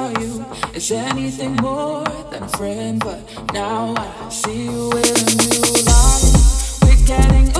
saw you as anything more than a friend, but now I see you in a new light. We're getting.